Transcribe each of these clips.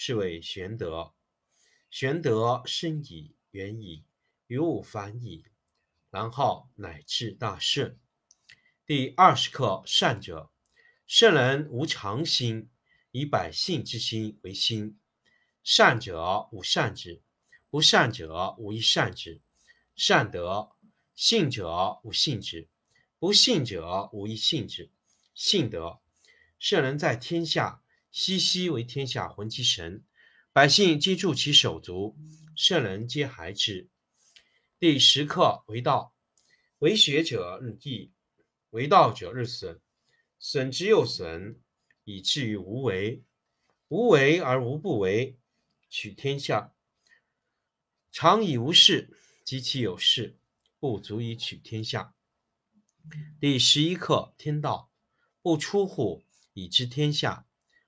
是谓玄德，玄德深矣，远矣，于物反矣，然后乃至大顺。第二十课：善者，圣人无常心，以百姓之心为心。善者无善之，不善者无亦善之。善德，信者无信之，不信者无亦信之。信德，圣人在天下。熙熙为天下浑其神，百姓皆助其手足，圣人皆孩之。第十课为道，为学者日益，为道者日损，损之又损，以至于无为。无为而无不为，取天下常以无事，及其有事，不足以取天下。第十一课天道，不出户以知天下。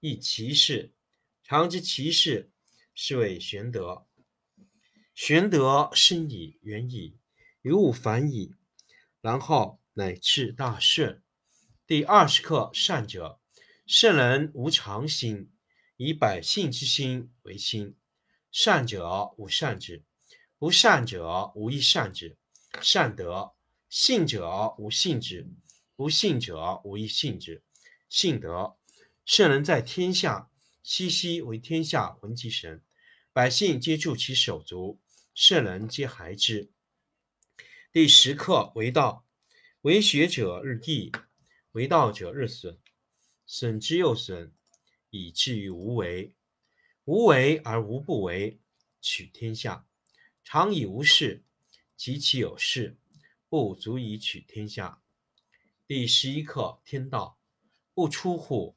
亦其事，常知其事，是谓玄德。玄德深矣，远矣，于物反矣，然后乃至大顺。第二十课：善者，圣人无常心，以百姓之心为心。善者无善之，不善者无亦善之。善德，信者无信之，不信者无亦信之。信德。圣人在天下，熙熙为天下闻其神，百姓皆助其手足，圣人皆孩之。第十课为道，为学者日益，为道者日损，损之又损，以至于无为。无为而无不为，取天下常以无事，及其有事，不足以取天下。第十一课天道，不出户。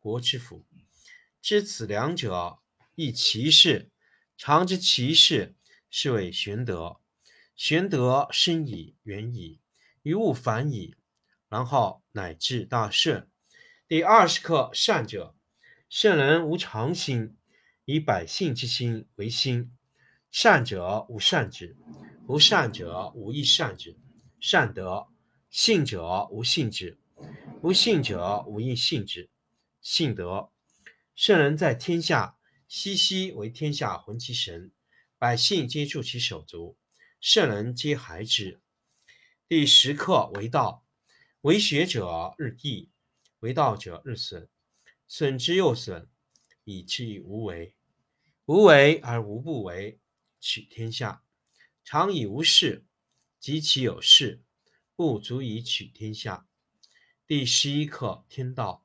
国之福，知此两者，亦其事。常知其事，是谓玄德。玄德深矣，远矣，于物反矣，然后乃至大顺。第二十课：善者，圣人无常心，以百姓之心为心。善者无善之，不善者无亦善之。善德，信者无信之，不信者无亦信之。信德，圣人在天下，熙熙为天下浑其神，百姓皆助其手足，圣人皆孩之。第十课为道，为学者日益，为道者日损，损之又损，以至于无为。无为而无不为，取天下常以无事，及其有事，不足以取天下。第十一课天道。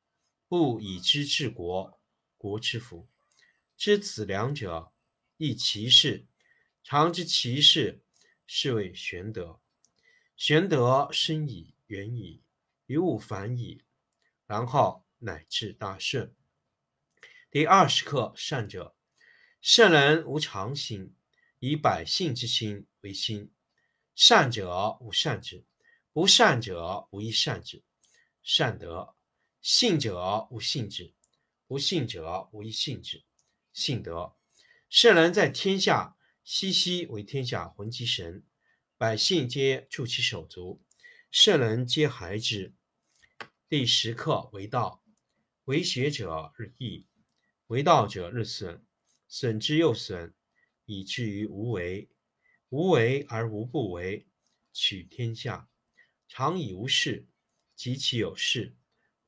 不以知治国，国之福。知此两者，亦其事。常知其事，是谓玄德。玄德深矣，远矣，于物反矣，然后乃至大顺。第二十课：善者，圣人无常心，以百姓之心为心。善者无善之，不善者无亦善之。善德，信者无信之，不信者无亦信之。信德，圣人在天下，熙熙为天下浑其神，百姓皆助其手足，圣人皆孩之。第十课：为道，为学者日益。为道者日损，损之又损，以至于无为。无为而无不为，取天下常以无事，及其有事，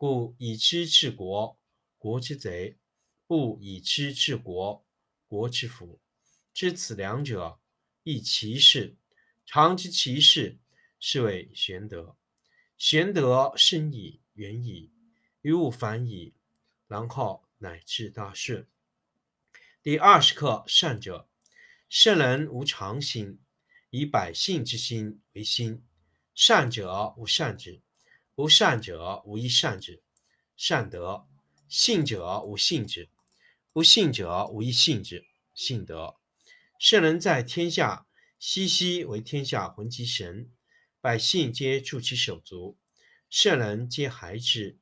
故以知治国，国之贼；不以知治国，国之福。知此两者，亦其事。常知其事，是谓玄德。玄德深矣，远矣，于物反矣，然后。乃至大顺。第二十课：善者，圣人无常心，以百姓之心为心。善者无善之，不善者无亦善之。善德，信者无信之，不信者无亦信之。信德，圣人在天下，熙熙为天下魂其神，百姓皆助其手足，圣人皆孩之。